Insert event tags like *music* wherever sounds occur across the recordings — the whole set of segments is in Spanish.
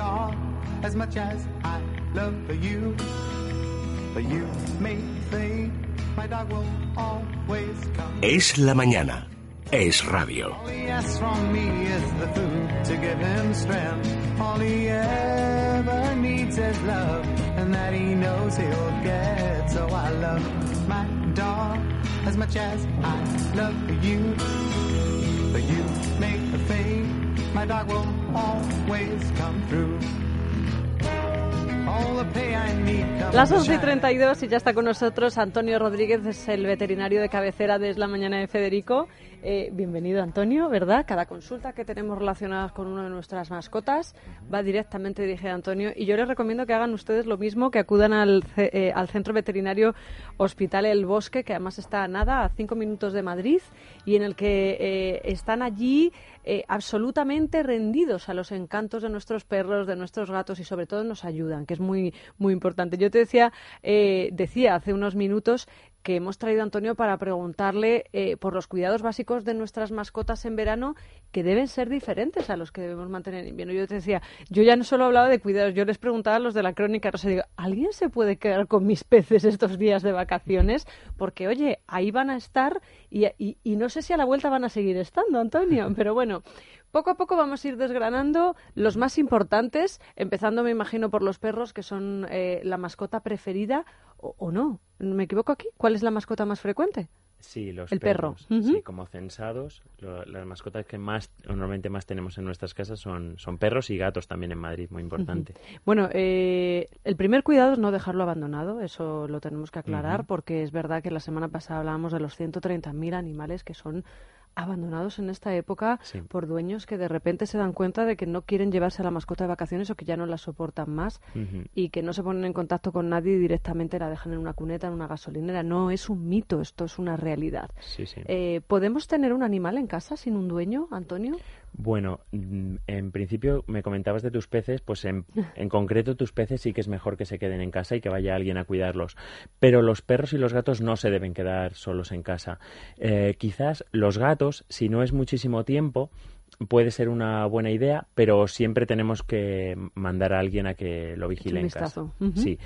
dog as much as I love you. But you may think my dog will always come. Es la mañana. Es radio. All he asks from me is the food to give him strength. All he ever needs is love, and that he knows he'll get. So I love my dog as much as I love you. But you make the fade, my dog will always come through. All the pay I need Las 11 y 32 y ya está con nosotros Antonio Rodríguez, es el veterinario de cabecera de Es la Mañana de Federico. Eh, bienvenido Antonio, ¿verdad? Cada consulta que tenemos relacionada con una de nuestras mascotas va directamente dirigida a Antonio y yo les recomiendo que hagan ustedes lo mismo, que acudan al, eh, al Centro Veterinario Hospital El Bosque, que además está a nada, a cinco minutos de Madrid y en el que eh, están allí absolutamente rendidos a los encantos de nuestros perros, de nuestros gatos y sobre todo nos ayudan, que es muy muy importante. Yo te decía eh, decía hace unos minutos que hemos traído a Antonio para preguntarle eh, por los cuidados básicos de nuestras mascotas en verano que deben ser diferentes a los que debemos mantener en invierno. Yo te decía, yo ya no solo hablaba de cuidados, yo les preguntaba a los de la crónica digo, ¿alguien se puede quedar con mis peces estos días de vacaciones? Porque, oye, ahí van a estar y no sé si a la vuelta van a seguir estando, Antonio, pero bueno. Poco a poco vamos a ir desgranando los más importantes, empezando, me imagino, por los perros, que son eh, la mascota preferida, o, o no. ¿Me equivoco aquí? ¿Cuál es la mascota más frecuente? Sí, los El perro. perros, Ujú. sí, como censados, lo- las mascotas que más normalmente más tenemos en nuestras casas son, son perros y gatos también en Madrid, muy importante. Bueno, eh, el primer cuidado es no dejarlo abandonado, eso lo tenemos que aclarar, porque es verdad que la semana pasada hablábamos de los 130.000 animales que son abandonados en esta época Sí. por dueños que de repente se dan cuenta de que no quieren llevarse a la mascota de vacaciones o que ya no la soportan más y que no se ponen en contacto con nadie y directamente la dejan en una cuneta, en una gasolinera. No es un mito, esto es una realidad. Sí, sí. Eh, ¿Podemos tener un animal en casa sin un dueño, Antonio? Bueno, mm, en principio me comentabas de tus peces, pues en, en concreto tus peces sí que es mejor que se queden en casa y que vaya alguien a cuidarlos. Pero los perros y los gatos no se deben quedar solos en casa. Eh, quizás los gatos, si no es muchísimo tiempo, puede ser una buena idea, pero siempre tenemos que mandar a alguien a que lo vigile en casa. vistazo. Ujú. Sí.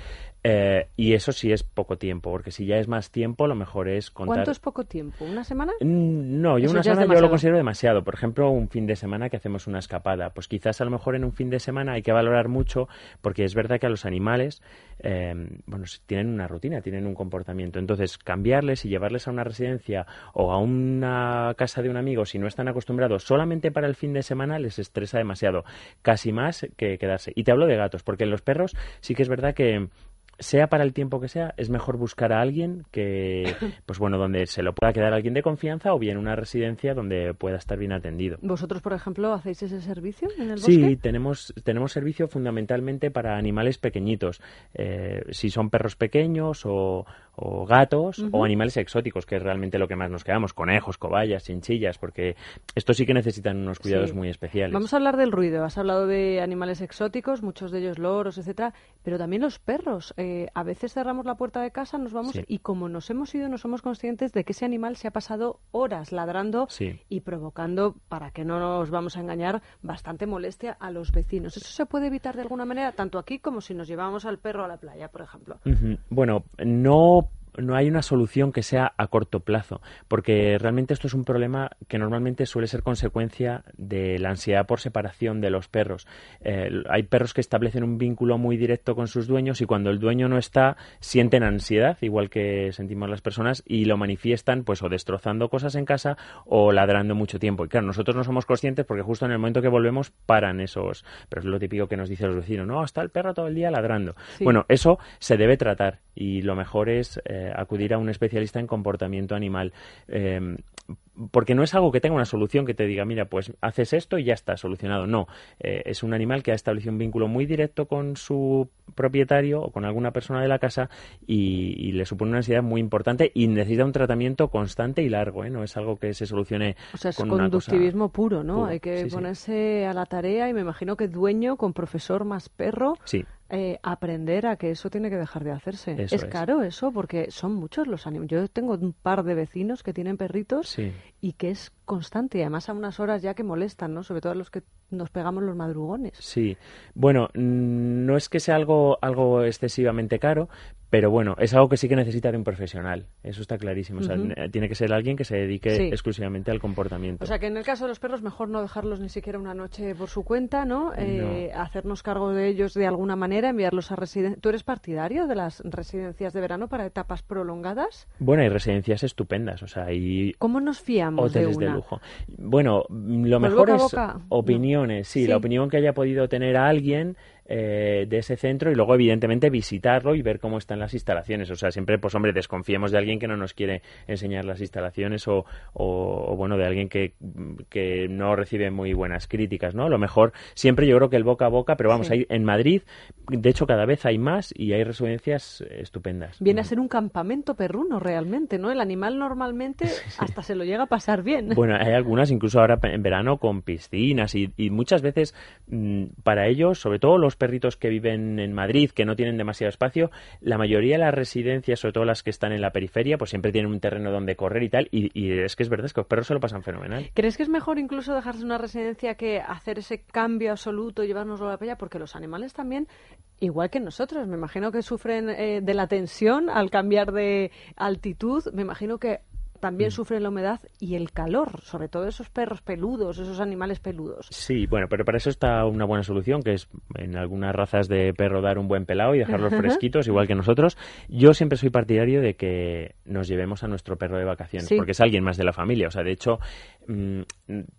Eh, y eso sí es poco tiempo, porque si ya es más tiempo, lo mejor es contar. ¿Cuánto es poco tiempo? ¿Una semana? Mm, No, yo Eso una semana yo lo considero demasiado. Por ejemplo, un fin de semana que hacemos una escapada. Pues quizás a lo mejor en un fin de semana hay que valorar mucho porque es verdad que a los animales, eh, bueno, tienen una rutina, tienen un comportamiento. Entonces, cambiarles y llevarles a una residencia o a una casa de un amigo si no están acostumbrados solamente para el fin de semana les estresa demasiado. Casi más que quedarse. Y te hablo de gatos, porque en los perros sí que es verdad que sea para el tiempo que sea, es mejor buscar a alguien que, *laughs* pues bueno, donde se lo pueda quedar alguien de confianza o bien una residencia donde pueda estar bien atendido. ¿Vosotros, por ejemplo, hacéis ese servicio en el Sí, bosque? tenemos, tenemos servicio fundamentalmente para animales pequeñitos. Eh, si son perros pequeños o, o gatos o animales exóticos, que es realmente lo que más nos quedamos, conejos, cobayas, chinchillas, porque estos sí que necesitan unos cuidados Sí. muy especiales. Vamos a hablar del ruido. Has hablado de animales exóticos, muchos de ellos loros, etcétera, pero también los perros. Eh, a veces cerramos la puerta de casa, nos vamos Sí. y como nos hemos ido, no somos conscientes de que ese animal se ha pasado horas ladrando Sí. y provocando, para que no nos vamos a engañar, bastante molestia a los vecinos. ¿Eso se puede evitar de alguna manera, tanto aquí como si nos llevamos al perro a la playa, por ejemplo? Ujú. Bueno, no no hay una solución que sea a corto plazo, porque realmente esto es un problema que normalmente suele ser consecuencia de la ansiedad por separación de los perros. Eh, hay perros que establecen un vínculo muy directo con sus dueños y cuando el dueño no está sienten ansiedad, igual que sentimos las personas, y lo manifiestan pues o destrozando cosas en casa o ladrando mucho tiempo. Y claro, nosotros no somos conscientes porque justo en el momento que volvemos paran esos, pero es lo típico que nos dicen los vecinos, no, está el perro todo el día ladrando. Sí. Bueno, eso se debe tratar y lo mejor es eh, acudir a un especialista en comportamiento animal. Porque no es algo que tenga una solución que te diga, mira, pues haces esto y ya está solucionado. No, eh, es un animal que ha establecido un vínculo muy directo con su propietario o con alguna persona de la casa y, y le supone una ansiedad muy importante y necesita un tratamiento constante y largo. ¿eh? No es algo que se solucione O sea, es con conductivismo puro, ¿no? puro. Hay que Sí, sí. ponerse a la tarea y me imagino que dueño con profesor más perro Sí. eh, aprender a que eso tiene que dejar de hacerse. Eso es, es. caro eso porque son muchos los animales. Yo tengo un par de vecinos que tienen perritos Sí. y que es constante y además a unas horas ya que molestan, ¿no? Sobre todo a los que nos pegamos los madrugones. Sí, bueno, no es que sea algo, algo excesivamente caro, pero bueno, es algo que sí que necesita de un profesional, eso está clarísimo. O sea, tiene que ser alguien que se dedique Sí. exclusivamente al comportamiento. O sea que en el caso de los perros mejor no dejarlos ni siquiera una noche por su cuenta, ¿no? Eh, hacernos cargo de ellos de alguna manera, enviarlos a residencias. ¿Tú eres partidario de las residencias de verano para etapas prolongadas? Bueno, hay residencias estupendas, o sea, hay ¿Cómo nos fiamos hoteles de de, una? lujo. Bueno, lo Pues mejor boca es boca, opiniones, sí, Sí. la opinión que haya podido tener alguien eh, de ese centro y luego evidentemente visitarlo y ver cómo están las instalaciones. O sea, siempre, pues hombre, desconfiemos de alguien que no nos quiere enseñar las instalaciones o, o, o, bueno, de alguien que, que no recibe muy buenas críticas, ¿no? Lo mejor, siempre yo creo que el boca a boca, pero vamos, Sí. hay, en Madrid, de hecho, cada vez hay más y hay residencias estupendas. Viene a ser un campamento perruno realmente, ¿no? El animal normalmente *laughs* hasta se lo llega a pasar bien. Bueno, hay algunas incluso ahora en verano con piscinas y, y muchas veces mm, para ellos, sobre todo los perritos que viven en Madrid, que no tienen demasiado espacio, la mayoría de las residencias, sobre todo las que están en la periferia, pues siempre tienen un terreno donde correr y tal. Y, y es que es verdad, es que los perros se lo pasan fenomenal. ¿Crees que es mejor incluso dejarse una residencia que hacer ese cambio absoluto y llevárnoslo a la playa? Porque los animales también, igual que nosotros, me imagino que sufren eh, de la tensión al cambiar de altitud, me imagino que también sufren la humedad y el calor, sobre todo esos perros peludos, esos animales peludos. Sí, bueno, pero para eso está una buena solución, que es en algunas razas de perro dar un buen pelado y dejarlos fresquitos, igual que nosotros. Yo siempre soy partidario de que nos llevemos a nuestro perro de vacaciones, Sí. porque es alguien más de la familia. O sea, de hecho, mm,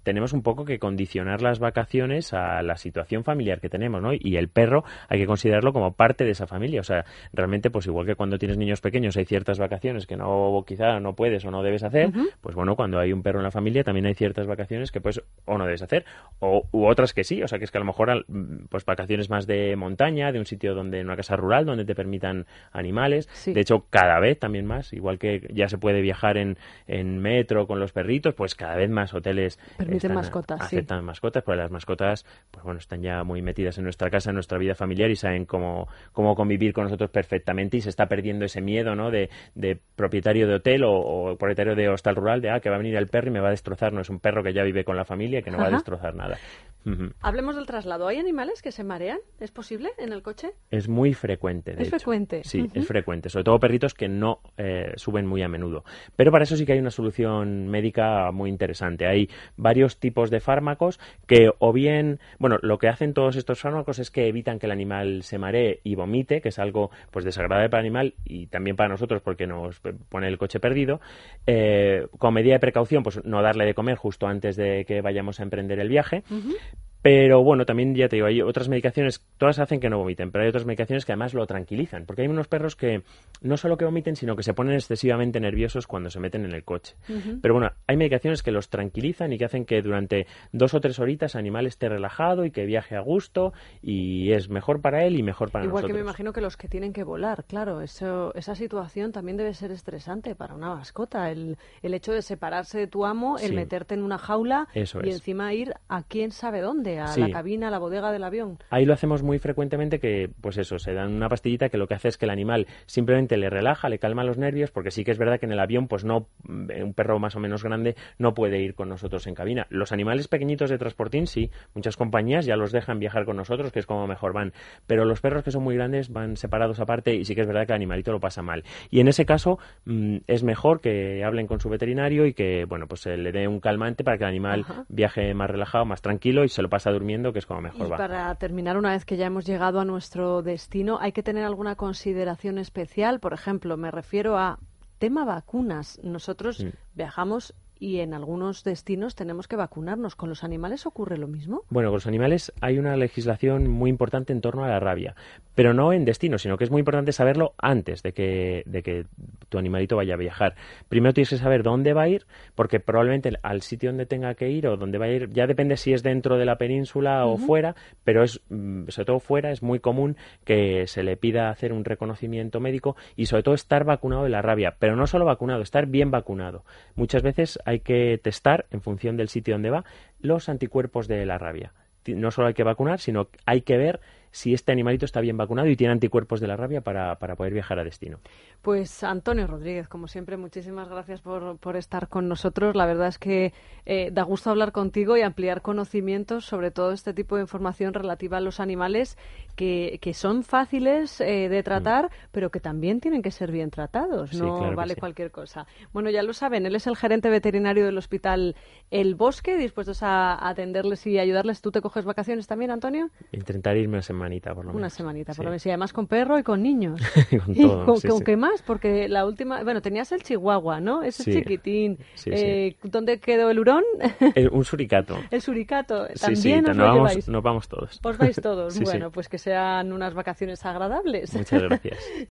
tenemos un poco que condicionar las vacaciones a la situación familiar que tenemos, ¿no? Y el perro hay que considerarlo como parte de esa familia. O sea, realmente, pues igual que cuando tienes niños pequeños hay ciertas vacaciones que no, quizá no puedes o no debes hacer, pues bueno, cuando hay un perro en la familia también hay ciertas vacaciones que pues o no debes hacer, o u otras que sí. O sea, que es que a lo mejor mm, pues vacaciones más de montaña, de un sitio donde, en una casa rural, donde te permitan animales. Sí. De hecho, cada vez también más, igual que ya se puede viajar en, en metro con los perritos, pues cada vez más hoteles Permiten mascotas, sí. aceptan mascotas, porque las mascotas, pues bueno, están ya muy metidas en nuestra casa, en nuestra vida familiar y saben cómo, cómo convivir con nosotros perfectamente y se está perdiendo ese miedo, ¿no? De, de propietario de hotel o, o propietario de hostal rural, de, ah, que va a venir el perro y me va a destrozar. No es un perro que ya vive con la familia, que no va a destrozar nada. Hablemos del traslado. ¿Hay animales que se marean? ¿Es posible en el coche? Es muy frecuente. de Es hecho. frecuente. Sí, es frecuente. Sobre todo perritos que no eh, suben muy a menudo. Pero para eso sí que hay una solución médica muy interesante. Hay varios tipos de fármacos que o bien, bueno, lo que hacen todos estos fármacos es que evitan que el animal se maree y vomite, que es algo pues desagradable para el animal y también para nosotros porque nos pone el coche perdido. Eh, con medida de precaución, pues no darle de comer justo antes de que vayamos a emprender el viaje. Pero bueno, también ya te digo, hay otras medicaciones, todas hacen que no vomiten, pero hay otras medicaciones que además lo tranquilizan, porque hay unos perros que no solo que vomiten, sino que se ponen excesivamente nerviosos cuando se meten en el coche. Pero bueno, hay medicaciones que los tranquilizan y que hacen que durante dos o tres horitas el animal esté relajado y que viaje a gusto y es mejor para él y mejor para Igual que nosotros. me imagino que los que tienen que volar, claro, eso, esa situación también debe ser estresante para una mascota. El, el hecho de separarse de tu amo, el Sí. meterte en una jaula Eso y es. encima ir a quién sabe dónde, a Sí. la cabina, a la bodega del avión. Ahí lo hacemos muy frecuentemente que, pues eso, se dan una pastillita que lo que hace es que el animal simplemente le relaja, le calma los nervios, porque sí que es verdad que en el avión, pues no, mm, un perro más o menos grande no puede ir con nosotros en cabina. Los animales pequeñitos de transportín, sí, muchas compañías ya los dejan viajar con nosotros, que es como mejor van, pero los perros que son muy grandes van separados aparte y sí que es verdad que el animalito lo pasa mal. Y en ese caso mm, es mejor que hablen con su veterinario y que, bueno, pues se le dé un calmante para que el animal Ajá. viaje más relajado, más tranquilo y se lo pasa durmiendo, que es como mejor Y va. para terminar, una vez que ya hemos llegado a nuestro destino, ¿hay que tener alguna consideración especial? Por ejemplo, me refiero a tema vacunas. Nosotros Mm. viajamos y en algunos destinos tenemos que vacunarnos. ¿Con los animales ocurre lo mismo? Bueno, con los animales hay una legislación muy importante en torno a la rabia, pero no en destino, sino que es muy importante saberlo antes de que, de que tu animalito vaya a viajar. Primero tienes que saber dónde va a ir, porque probablemente al sitio donde tenga que ir o donde va a ir, ya depende si es dentro de la península o fuera, pero es, mm, sobre todo fuera, es muy común que se le pida hacer un reconocimiento médico y sobre todo estar vacunado de la rabia, pero no solo vacunado, estar bien vacunado. Muchas veces hay que testar, en función del sitio donde va, los anticuerpos de la rabia. No solo hay que vacunar, sino hay que ver si este animalito está bien vacunado y tiene anticuerpos de la rabia para, para poder viajar a destino. Pues Antonio Rodríguez, como siempre, muchísimas gracias por, por estar con nosotros. La verdad es que eh, da gusto hablar contigo y ampliar conocimientos sobre todo este tipo de información relativa a los animales que, que son fáciles eh, de tratar, mm. pero que también tienen que ser bien tratados. no vale cualquier cosa. Bueno, ya lo saben, él es el gerente veterinario del Hospital El Bosque, dispuestos a atenderles y ayudarles. ¿Tú te coges vacaciones también, Antonio? Intentar irme una semanita, por lo menos. Una semanita, por lo menos. Y además con perro y con niños. *laughs* con *laughs* todo. ¿Con, qué más? Porque la última. Bueno, tenías el chihuahua, ¿no? Ese chiquitín. Eh, ¿Dónde quedó el hurón? *laughs* un suricato. el suricato. También os lo vamos. Nos vamos todos. Os vais todos. bueno, pues que sean unas vacaciones agradables. Muchas gracias.